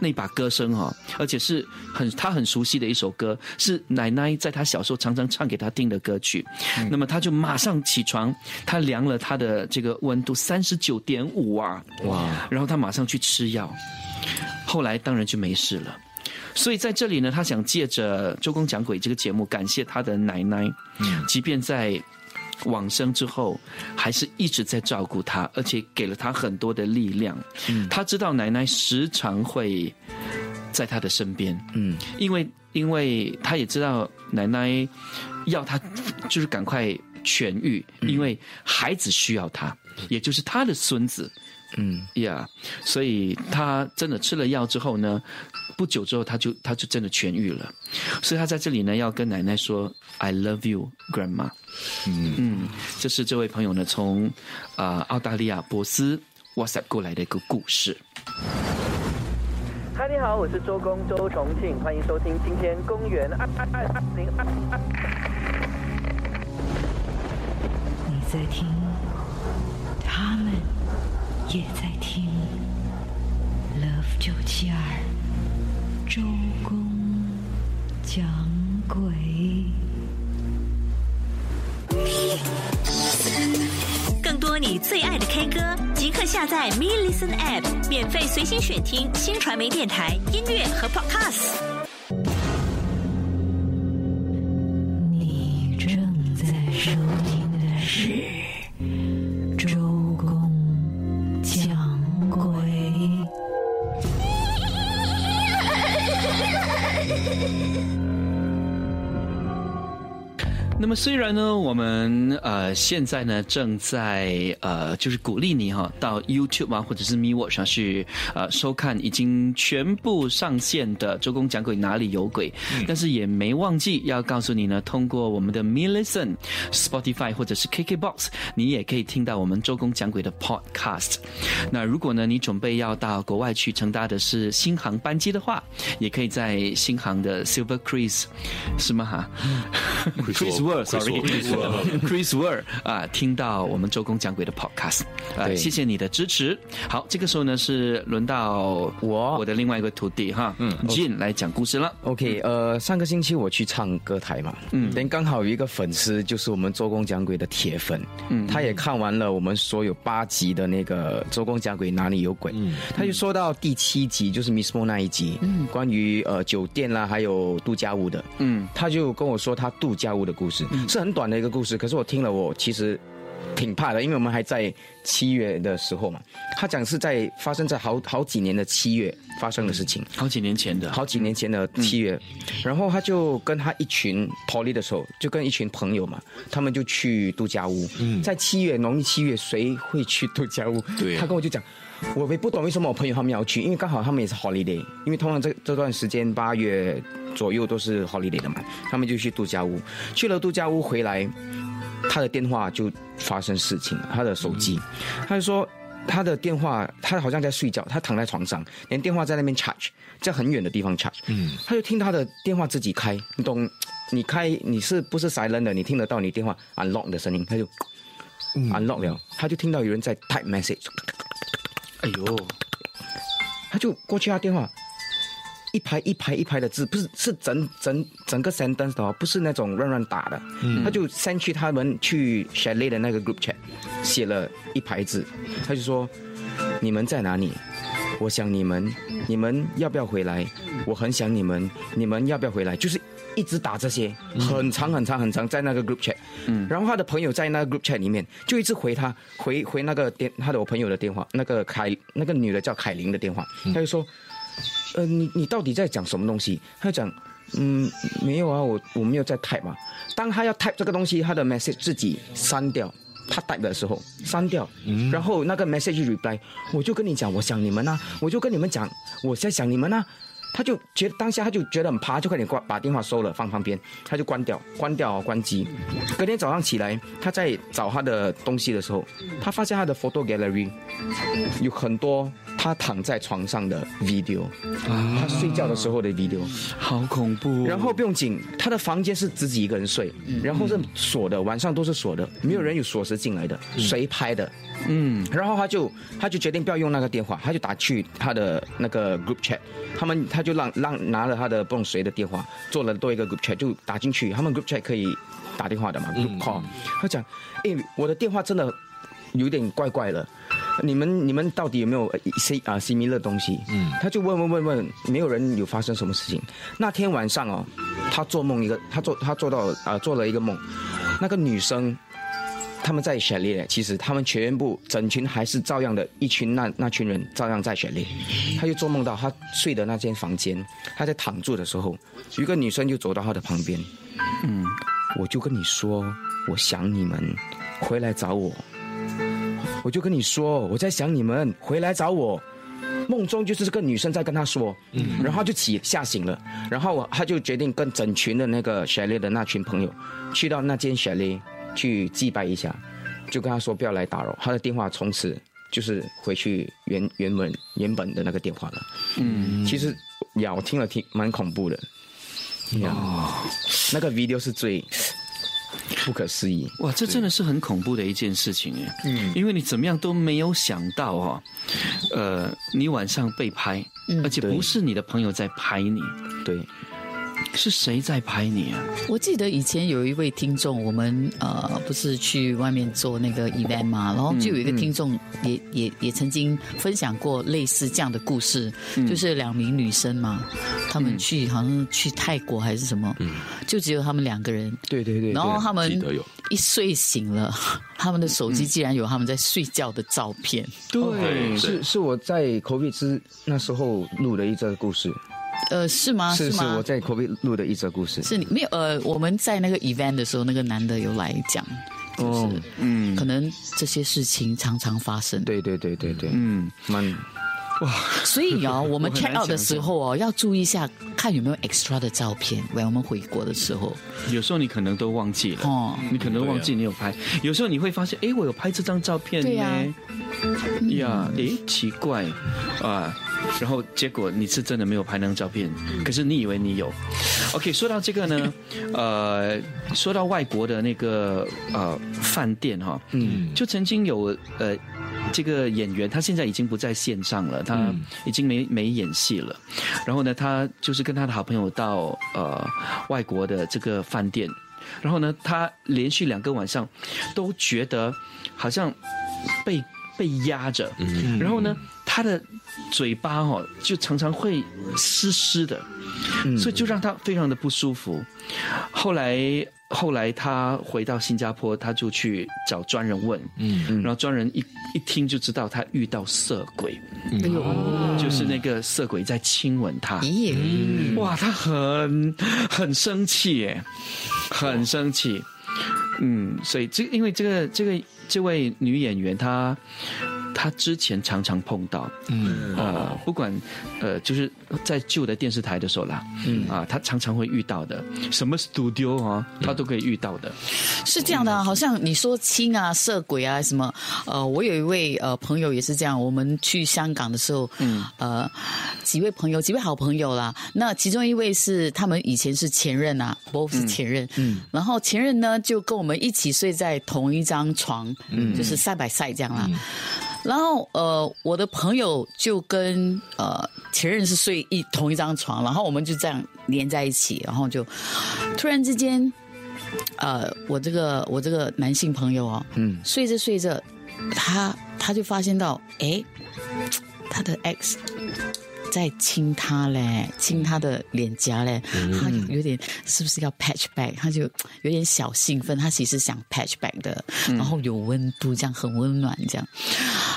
那把歌声哈，而且是很他很熟悉的一首歌，是奶奶在他小时候常常唱给他听的歌曲。那么他就马上起床，他量了他的这个温度三十九点五啊！哇！然后他马上去吃药，后来当然就没事了。所以在这里呢，他想借着《周公讲鬼》这个节目，感谢他的奶奶，嗯，即便在往生之后，还是一直在照顾他，而且给了他很多的力量。嗯，他知道奶奶时常会在他的身边，嗯，因为因为他也知道奶奶要他就是赶快痊愈，因为孩子需要他，也就是他的孙子。嗯呀，所以他真的吃了药之后呢，不久之后他就他就真的痊愈了。所以他在这里呢要跟奶奶说 “I love you, grandma”。嗯嗯，这是这位朋友呢从啊、澳大利亚博斯 WhatsApp 过来的一个故事。嗨，你好，我是周公周重庆，欢迎收听今天公园二二二二零二二。你在听，他们也在听。Love 九七二，周公讲鬼。更多你最爱的 K 歌，即刻下载 Me Listen App，免费随心选听新传媒电台音乐和 Podcast。你正在收听的是么虽然呢，我们呃现在呢正在呃就是鼓励你哈到 YouTube 啊或者是 Me Watch 上去呃收看已经全部上线的周公讲鬼哪里有鬼，但是也没忘记要告诉你呢，通过我们的 Me Listen、Spotify 或者是 KKBox，你也可以听到我们周公讲鬼的 Podcast。那如果呢你准备要到国外去乘搭的是新航班机的话，也可以在新航的 Silver Cruise 是吗哈？Chris Word，sorry，Chris Word Chris Word 啊，听到我们周公讲鬼的 Podcast 啊，谢谢你的支持。好，这个时候呢是轮到我我。的另外一个徒弟哈，嗯，Jin 来讲故事了。OK，呃，上个星期我去唱歌台嘛，嗯，但刚好有一个粉丝就是我们周公讲鬼的铁粉，嗯，他也看完了我们所有八集的那个周公讲鬼哪里有鬼，嗯，他就说到第七集就是 Miss Mo 那一集，嗯，关于呃酒店啦还有度假屋的，嗯，他就跟我说他度假屋的故事，是很短的一个故事，可是我听了我其实。挺怕的，因为我们还在七月的时候嘛。他讲是在发生在好好几年的七月发生的事情，好几年前的，好几年前的七月。然后他就跟他一群 Polly 的时候，就跟一群朋友嘛，他们就去度假屋。嗯在七月农历七月，谁会去度假屋？对啊他跟我就讲。我也不懂为什么我朋友他们要去，因为刚好他们也是 holiday，因为通常这这段时间八月左右都是 holiday 的嘛，他们就去度假屋，去了度假屋回来，他的电话就发生事情了，他的手机，他就说他的电话，他好像在睡觉，他躺在床上，连电话在那边 charge，在很远的地方 charge，嗯，他就听他的电话自己开，你懂？你开你是不是 silent 的？你听得到你电话 unlock 的声音，他就 unlock 了，他就听到有人在 type message，哎呦，他就过去他电话。一排一排一排的字，不是是整整整个 sentence 的哦，不是那种乱乱打的。嗯他就 send 去他们去 chalet 的那个 group chat，写了一排字，他就说：“你们在哪里？我想你们，你们要不要回来？我很想你们，你们要不要回来？”就是一直打这些，很长很长很长，在那个 group chat。嗯，然后他的朋友在那个 group chat 里面就一直回他，回回那个电他的我朋友的电话，那个凯那个女的叫凯琳的电话，他就说。呃，你你到底在讲什么东西？他就讲，嗯，没有啊，我我没有在 type 嘛。当他要 type 这个东西，他的 message 自己删掉，他 type 的时候删掉，然后那个 message reply，我就跟你讲，我想你们啊，我就跟你们讲，我在想你们啊。他就觉得当下他就觉得很怕，就快点挂把电话收了放旁边，他就关掉关掉关机。隔天早上起来，他在找他的东西的时候，他发现他的 photo gallery 有很多他躺在床上的 video，他睡觉的时候的 video，好恐怖。然后不用紧，他的房间是自己一个人睡，然后是锁的，晚上都是锁的，没有人有锁匙进来的，谁拍的？嗯，然后他就他就决定不要用那个电话，他就打去他的那个 group chat，他们他就让让拿了他的不懂谁的电话，做了多一个 group chat，就打进去，他们 group chat 可以打电话的嘛，group call，他讲，哎，我的电话真的有点怪怪的。你们你们到底有没有呃 C 啊 similar 的东西？嗯，他就问问问问，没有人有发生什么事情。那天晚上哦，他做梦一个，他做他做到啊、做了一个梦，那个女生他们在雪列，其实他们全部整群还是照样的一群那那群人照样在雪列。他就做梦到他睡的那间房间，他在躺住的时候，有一个女生就走到他的旁边，嗯，我就跟你说，我想你们，回来找我。我就跟你说，我在想你们，回来找我。梦中就是这个女生在跟他说，然后就起吓醒了，然后我他就决定跟整群的那个雪莉的那群朋友，去到那间雪莉去祭拜一下，就跟他说不要来打扰，他的电话从此就是回去原原本原本的那个电话了。嗯，其实呀，我听了挺蛮恐怖的。哦，那个 video 是最不可思议。哇，这真的是很恐怖的一件事情哎。嗯，因为你怎么样都没有想到哦，呃，你晚上被拍，而且不是你的朋友在拍你，对，是谁在拍你啊？我记得以前有一位听众，我们呃不是去外面做那个 event 嘛，然后就有一个听众也也也曾经分享过类似这样的故事，就是两名女生嘛，她们去好像去泰国还是什么，就只有他们两个人，对对对，然后他们一睡醒了，他们的手机竟然有他们在睡觉的照片，对，是是我在 COVID 之那时候录的一则故事，呃，是吗？是是吗？我在 COVID 录的一则故事，是你没有呃，我们在那个 event 的时候，那个男的有来讲，就是嗯，可能这些事情常常发生。对对对对对，嗯，蛮所以哦，我们 check out 的想时候哦，要注意一下，看有没有 extra 的照片，为我们回国的时候。有时候你可能都忘记了，哦你可能忘记你有拍。有时候你会发现，哎，我有拍这张照片对呀呢。呀，诶，奇怪啊。然后结果你是真的没有拍那张照片，可是你以为你有。OK，说到这个呢，呃，说到外国的那个呃饭店哈，嗯，就曾经有呃这个演员，他现在已经不在线上了，他已经没没演戏了。然后呢，他就是跟他的好朋友到呃外国的这个饭店，然后呢，他连续两个晚上都觉得好像被被压着，然后呢，他的嘴巴哦就常常会湿湿的，所以就让他非常的不舒服。后来后来他回到新加坡，他就去找专人问，嗯，然后专人一一听就知道他遇到色鬼，哎呦，就是那个色鬼在亲吻他。咦，哇，他很很生气耶，很生气。嗯，所以这因为这个这个这位女演员她。她之前常常碰到，嗯，呃，不管，呃，就是在旧的电视台的时候啦，嗯。啊，他常常会遇到的，什么 studio 啊，他都可以遇到的。是这样的啊，好像你说亲啊、色鬼啊什么，呃，我有一位呃朋友也是这样，我们去香港的时候，嗯，呃，几位朋友，几位好朋友啦，那其中一位是他们以前是前任啊，both 是前任，嗯，然后前任呢就跟我们一起睡在同一张床，嗯，就是赛百赛这样啦。然后呃，我的朋友就跟呃前任是睡一同一张床，然后我们就这样连在一起，然后就突然之间，呃，我这个我这个男性朋友哦，嗯，睡着睡着，他他就发现到，哎，他的 X 在亲他嘞，亲他的脸颊嘞，他有点是不是要 patch back？他就有点小兴奋，他其实想 patch back 的，然后有温度，这样很温暖这样。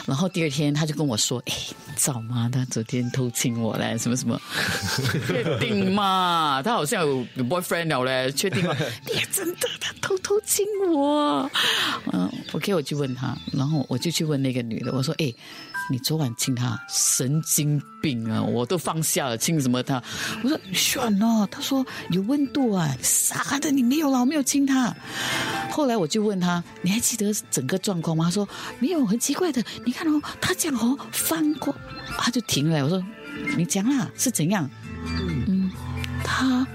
然后第二天他就跟我说：“哎，你知道吗？他昨天偷亲我嘞，什么什么？确定吗？他好像有有 boyfriend 了嘞，确定吗？你真的，他偷偷亲我。嗯，OK，我去问他，然后我就去问那个女的，我说：哎。”你昨晚亲他，神经病啊！我都放下了，亲什么他？我说选哦，他说有温度啊，傻的，你没有了，我没有亲他。后来我就问他，你还记得整个状况吗？他说没有，很奇怪的，你看哦，他这样哦翻过，他就停了。我说你讲啦，是怎样？嗯，他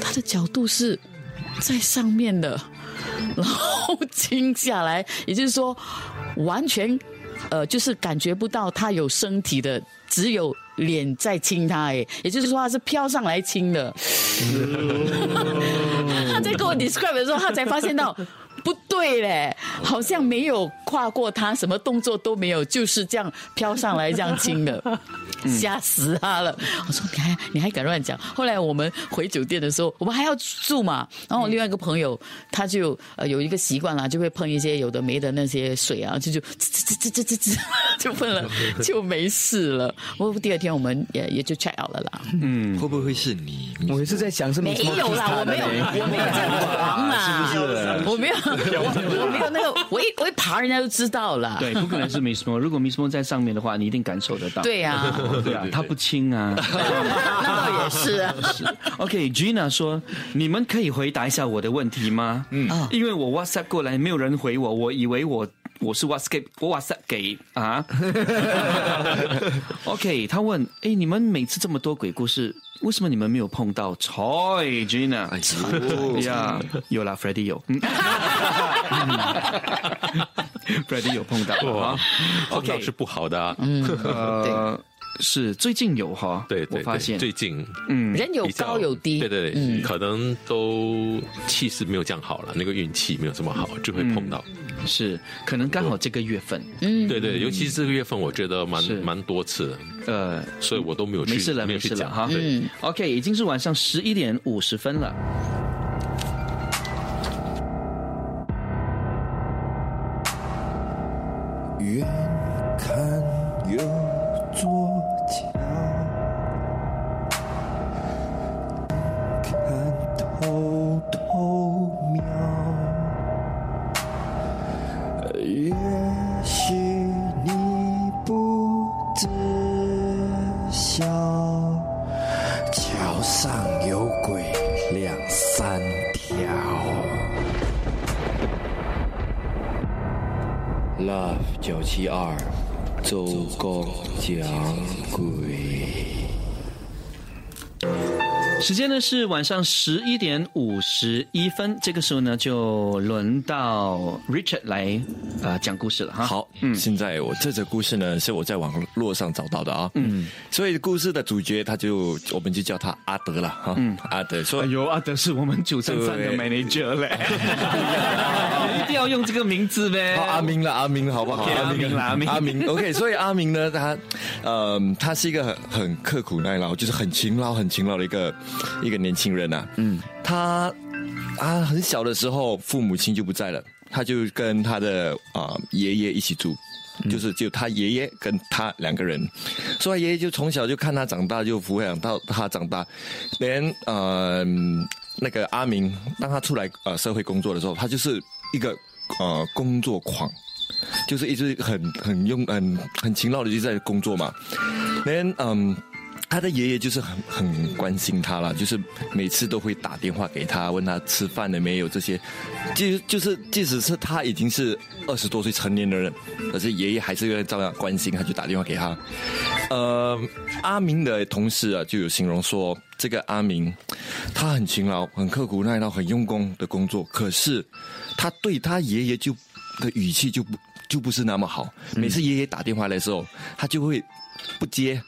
他的角度是在上面的，然后 亲下来，也就是说完全。呃，就是感觉不到他有身体的，只有脸在亲他，哎，也就是说他是飘上来亲的。他在跟我 describe 的时候，他才发现到不对对嘞，好像没有跨过他，什么动作都没有，就是这样飘上来这样亲的，吓死他了。我说你还你还敢乱讲？后来我们回酒店的时候，我们还要住嘛，然后我另外一个朋友他就呃有一个习惯啦，就会碰一些有的没的那些水啊，就就吱吱吱吱吱吱就碰 了，就没事了。不过第二天我们也也就 check out 了啦。嗯，会不会是你？我也是在想是没有啦，我没有，我没有这样狂啦，是不是我没有，我我没有那个，我一我一爬人家就知道了。对，不可能是 Miss Mo。如果 Miss Mo 在上面的话，你一定感受得到。对呀对啊，他不轻啊。那倒也是啊。是 OK，Gina 说：“你们可以回答一下我的问题吗？嗯，因为我 WhatsApp 过来没有人回我，我以为我我是 WhatsApp 我 WhatsApp 给啊。OK，他问：哎，你们每次这么多鬼故事，为什么你们没有碰到 choy Gina？哎呀，有啦，Freddie 有。嗯 Freddie 有碰到啊。碰到是不好的啊。嗯，呃，是最近有哈，对，我发现最近嗯人有高有低对对对，嗯可能都气势没有降好了，那个运气没有这么好，就会碰到。是可能刚好这个月份，嗯对对，尤其是这个月份，我觉得蛮蛮多次，呃，所以我都没有去，没事了，没有去讲没事了哈。对，OK，已经是晚上十一点五十分了。远讲时间呢是晚上十一点五十一分，这个时候呢就轮到 Richard 来呃讲故事了哈。好，嗯，现在我这则故事呢是我在网络上找到的啊，嗯，所以故事的主角他就我们就叫他阿德了哈，嗯，阿德说，哎呦，阿德是我们九三三的对。manager 嘞，一定要用这个名字呗。好，阿明了，阿明了，好不好？阿明了阿明。阿明。OK，所以阿明呢，他，呃，他是一个很很刻苦耐劳，就是很勤劳、很勤劳的一个一个年轻人呐、嗯，他啊很小的时候，父母亲就不在了，他就跟他的啊、爷爷一起住。就是就他爷爷跟他两个人，所以爷爷就从小就看他长大，就抚养到他长大，连呃那个阿明，当他出来呃社会工作的时候，他就是一个呃工作狂，就是一直很很用很很勤劳的就在工作嘛，连嗯。他的爷爷就是很很关心他啦，就是每次都会打电话给他，问他吃饭了没有这些，就就是即使是他已经是二十多岁成年的人，可是爷爷还是会照样关心，他就打电话给他。呃，阿明的同事啊就有形容说，这个阿明他很勤劳、很刻苦耐劳、很用功的工作，可是他对他爷爷就的语气就不就不是那么好。每次爷爷打电话来的时候，他就会不接，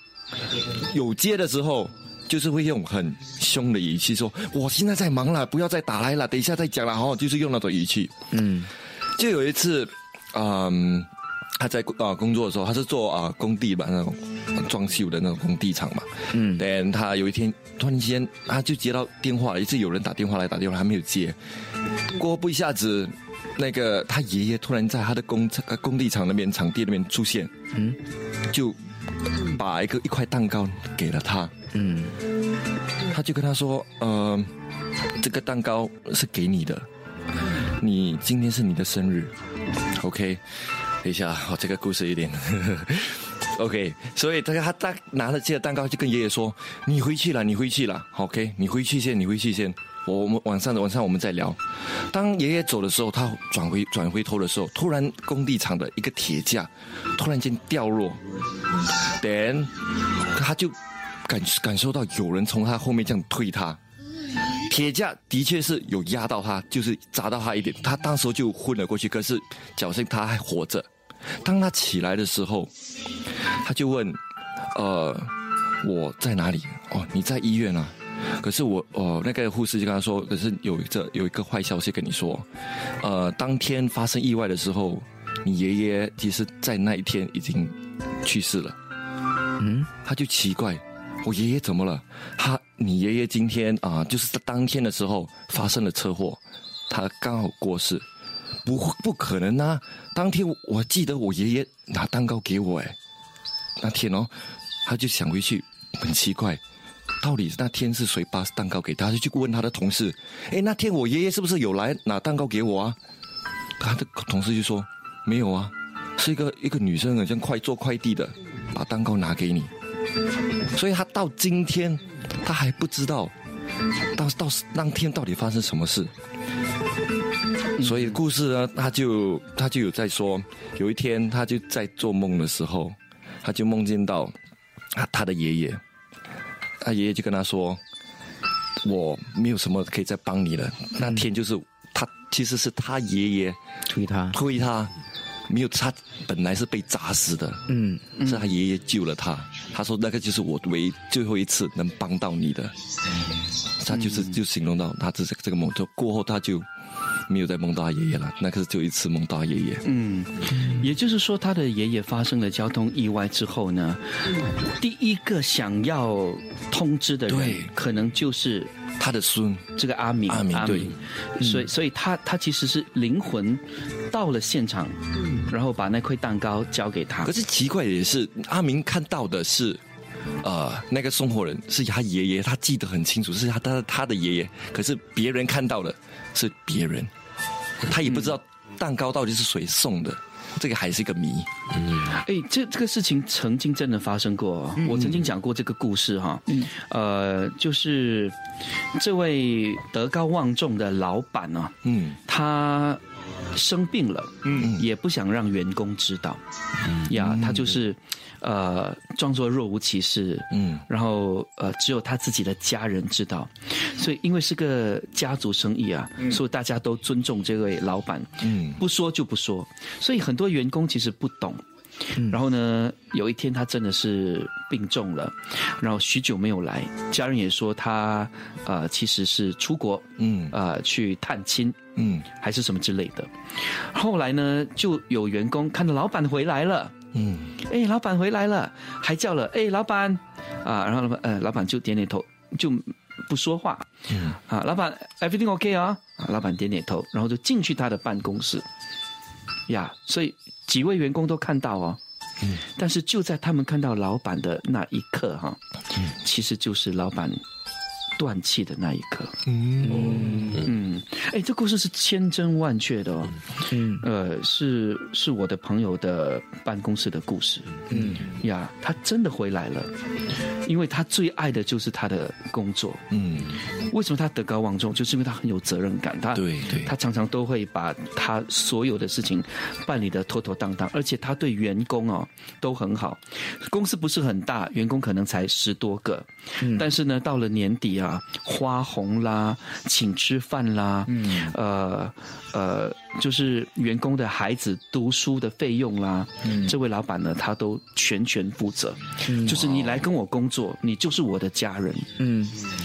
有接的时候。就是会用很凶的语气说：“我现在在忙了，不要再打来了，等一下再讲了。”哈，就是用那种语气。嗯，就有一次，嗯，他在啊、工作的时候，他是做啊、工地吧，那种装修的那种工地厂嘛。嗯，但他有一天突然间，他就接到电话了，一次有人打电话来打电话，还没有接。过不一下子，那个他爷爷突然在他的工厂工地厂那边场地那边出现，嗯，就把一个一块蛋糕给了他。嗯，他就跟他说：“呃，这个蛋糕是给你的，你今天是你的生日，OK？等一下，我，这个故事有点，OK。所以他他他拿了这个蛋糕就跟爷爷说：‘你回去了，你回去了，OK？你回去先，你回去先。’我们晚上的晚上我们再聊。当爷爷走的时候，他转回转回头的时候，突然工地厂的一个铁架突然间掉落，then 他就感感受到有人从他后面这样推他，铁架的确是有压到他，就是砸到他一点，他当时就昏了过去，可是侥幸他还活着。当他起来的时候，他就问：“呃，我在哪里？哦，你在医院啊？可是我哦，那个护士就跟他说，可是有一个有一个坏消息跟你说，呃，当天发生意外的时候，你爷爷其实在那一天已经去世了。嗯，他就奇怪，我爷爷怎么了？他你爷爷今天啊，就是在当天的时候发生了车祸，他刚好过世。不会不可能啊！当天我记得我爷爷拿蛋糕给我，哎，那天哦，他就想回去，很奇怪，到底那天是谁把蛋糕给他？就去问他的同事，哎，那天我爷爷是不是有来拿蛋糕给我啊？他的同事就说没有啊，是一个一个女生，好像快做快递的，把蛋糕拿给你。所以他到今天他还不知道，到到当天到底发生什么事。所以故事呢，他就他就有在说，有一天他就在做梦的时候，他就梦见到啊他的爷爷，他爷爷就跟他说，我没有什么可以再帮你了。那天就是他其实是他爷爷推他推他，没有他本来是被砸死的，嗯，是他爷爷救了他。他说那个就是我唯最后一次能帮到你的，他就是就形容到他这这个梦，就过后他就。没有再梦到他爷爷了，那可是就一次梦到他爷爷。嗯，也就是说，他的爷爷发生了交通意外之后呢，第一个想要通知的人，可能就是他的孙，这个阿明。阿明对，所以，所以他他其实是灵魂到了现场，然后把那块蛋糕交给他。可是奇怪的也是，阿明看到的是，呃，那个送货人是他爷爷，他记得很清楚，是他他他的爷爷。可是别人看到的是别人。他也不知道蛋糕到底是谁送的，这个还是一个谜。嗯，哎，这这个事情曾经真的发生过，我曾经讲过这个故事哈。嗯，呃，就是这位德高望重的老板呢，嗯，他生病了，嗯，也不想让员工知道，呀，他就是。呃，装作若无其事，嗯，然后呃，只有他自己的家人知道，所以因为是个家族生意啊，所以大家都尊重这位老板，嗯，不说就不说，所以很多员工其实不懂，然后呢，有一天他真的是病重了，然后许久没有来，家人也说他呃其实是出国，嗯，呃去探亲，嗯，还是什么之类的，后来呢，就有员工看到老板回来了。嗯，哎，老板回来了，还叫了，哎，老板，啊，然后老板，呃，老板就点点头，就不说话。嗯，啊，老板，everything OK 啊？啊，老板点点头，然后就进去他的办公室。呀，所以几位员工都看到哦。嗯，但是就在他们看到老板的那一刻，哈，嗯，其实就是老板。断气的那一刻，嗯。嗯，哎，这故事是千真万确的哦，嗯，呃，是是我的朋友的办公室的故事，嗯。呀，他真的回来了，因为他最爱的就是他的工作，嗯，为什么他德高望重？就是因为他很有责任感，他对对，他常常都会把他所有的事情办理的妥妥当当，而且他对员工哦都很好，公司不是很大，员工可能才十多个，但是呢，到了年底啊。啊，花红啦，请吃饭啦，嗯，呃呃，就是员工的孩子读书的费用啦，嗯，这位老板呢，他都全权负责，嗯，就是你来跟我工作，你就是我的家人，嗯，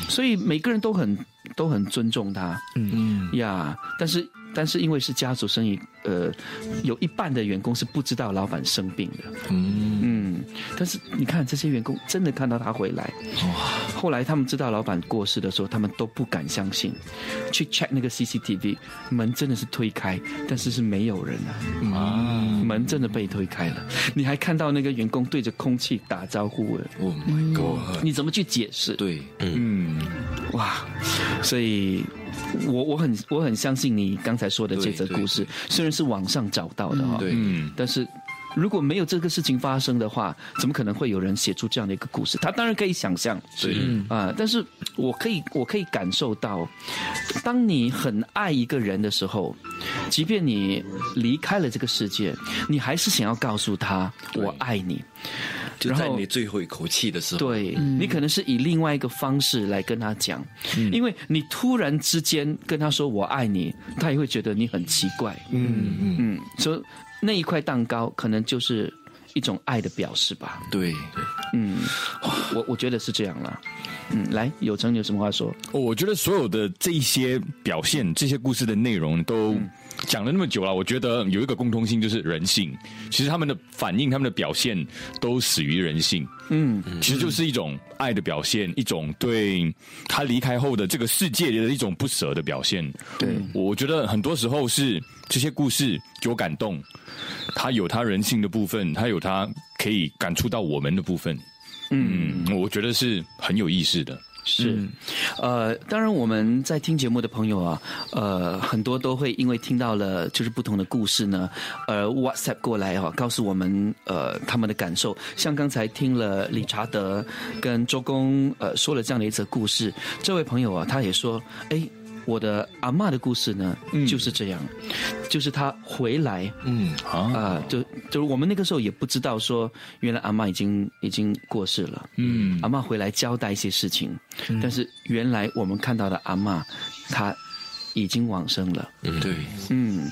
所以每个人都很都很尊重他，嗯。呀，但是。但是因为是家族生意，呃，有一半的员工是不知道老板生病的。嗯嗯，但是你看这些员工真的看到他回来，哇！后来他们知道老板过世的时候，他们都不敢相信，去 check 那个 CCTV，门真的是推开，但是是没有人啊！啊，门真的被推开了，你还看到那个员工对着空气打招呼了。Oh my god！你怎么去解释？对，嗯，哇，所以。我我很我很相信你刚才说的这则故事，虽然是网上找到的哈，对，但是如果没有这个事情发生的话，怎么可能会有人写出这样的一个故事？他当然可以想象，对啊，但是我可以我可以感受到，当你很爱一个人的时候，即便你离开了这个世界，你还是想要告诉他我爱你。就在你最后一口气的时候，对你可能是以另外一个方式来跟他讲，因为你突然之间跟他说我爱你，他也会觉得你很奇怪。嗯嗯。嗯，所以那一块蛋糕可能就是一种爱的表示吧。对对，嗯，我我觉得是这样啦。嗯，来，有成有什么话说？哦我觉得所有的这一些表现，这些故事的内容都讲了那么久了，我觉得有一个共通性就是人性。其实他们的反应、他们的表现都始于人性。嗯，其实就是一种爱的表现，一种对他离开后的这个世界的一种不舍的表现。对，我觉得很多时候是这些故事给我感动，它有它人性的部分，它有它可以感触到我们的部分。嗯，我觉得是很有意思的。是，呃，当然我们在听节目的朋友啊，呃，很多都会因为听到了就是不同的故事呢，呃，WhatsApp 过来哈、告诉我们呃他们的感受。像刚才听了理查德跟周公呃说了这样的一则故事，这位朋友啊，他也说，哎。我的阿嬷的故事呢，就是这样，就是她回来，嗯。啊、就就是我们那个时候也不知道说，原来阿妈已经已经过世了，嗯。阿妈回来交代一些事情，但是原来我们看到的阿妈，她已经往生了，嗯。对，嗯，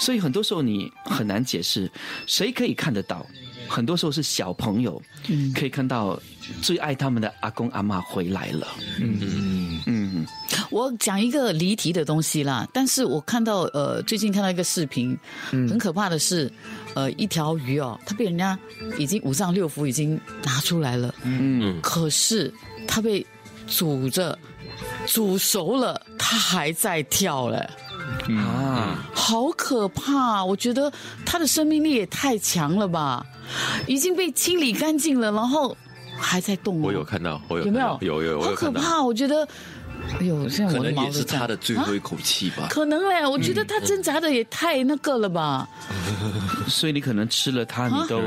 所以很多时候你很难解释，谁可以看得到？很多时候是小朋友，嗯。可以看到最爱他们的阿公阿妈回来了，嗯嗯。嗯，我讲一个离题的东西啦，但是我看到呃，最近看到一个视频，很可怕的是，呃，一条鱼哦，它被人家已经五脏六腑已经拿出来了，嗯，可是它被煮着煮熟了，它还在跳嘞。啊，好可怕！我觉得它的生命力也太强了吧，已经被清理干净了，然后还在动、哦。我有看到，我有有没有看到？有有，有看到。可怕！我觉得，哎呦，现在可我的能也是他的最后一口气吧。可能嘞，我觉得他挣扎的也太那个了吧？所以你可能吃了他，你都，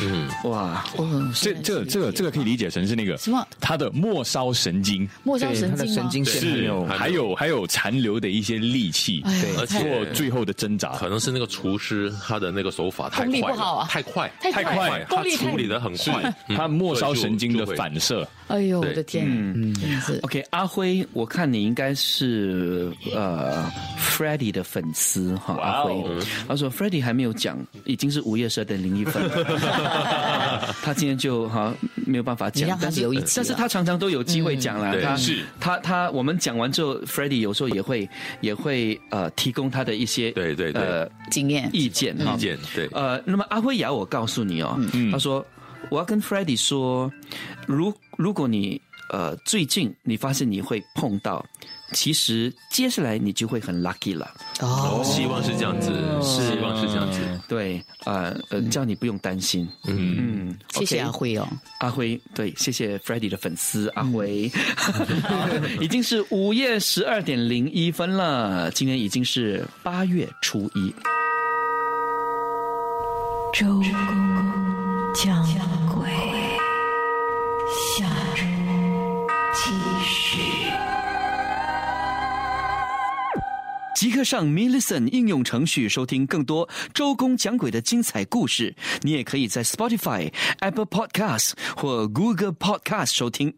嗯，哇，哦，这这个这个这个可以理解成是那个什么？他的末梢神经。末梢神经是有，还有。还有残留的一些力气，哎呀对而且做最后的挣扎。可能是那个厨师他的那个手法太快了，不好啊。太快，太快。快，他处理的很快，嗯。他末梢神经的反射，哎呦，我的天，嗯，OK，阿辉，我看你应该是呃 Freddie 的粉丝哈，阿辉。他说 Freddie 还没有讲，已经是午夜十二点零一分了，他今天就哈没有办法讲但是留一集了但是他常常都有机会讲了，对。他是。他他我们讲完之后，Freddie 有时候也会也会呃提供他的一些对对对。呃经验。意见意见对，呃，那么阿辉雅，我告诉你哦，嗯。他说我要跟 Freddie 说，如如果你呃最近你发现你会碰到，其实接下来你就会很 lucky 了。哦，希望是这样子，希望是这样子。对，呃呃，叫你不用担心。嗯，嗯，谢谢阿辉哦。阿辉，对，谢谢 f r e d d y 的粉丝阿辉，已经是午夜十二点零一分了，今天已经是八月初一。周公讲鬼，下周继即刻上 m i l l i c e n t 应用程序收听更多周公讲鬼的精彩故事。你也可以在 Spotify、Apple Podcasts 或 Google Podcast 收听。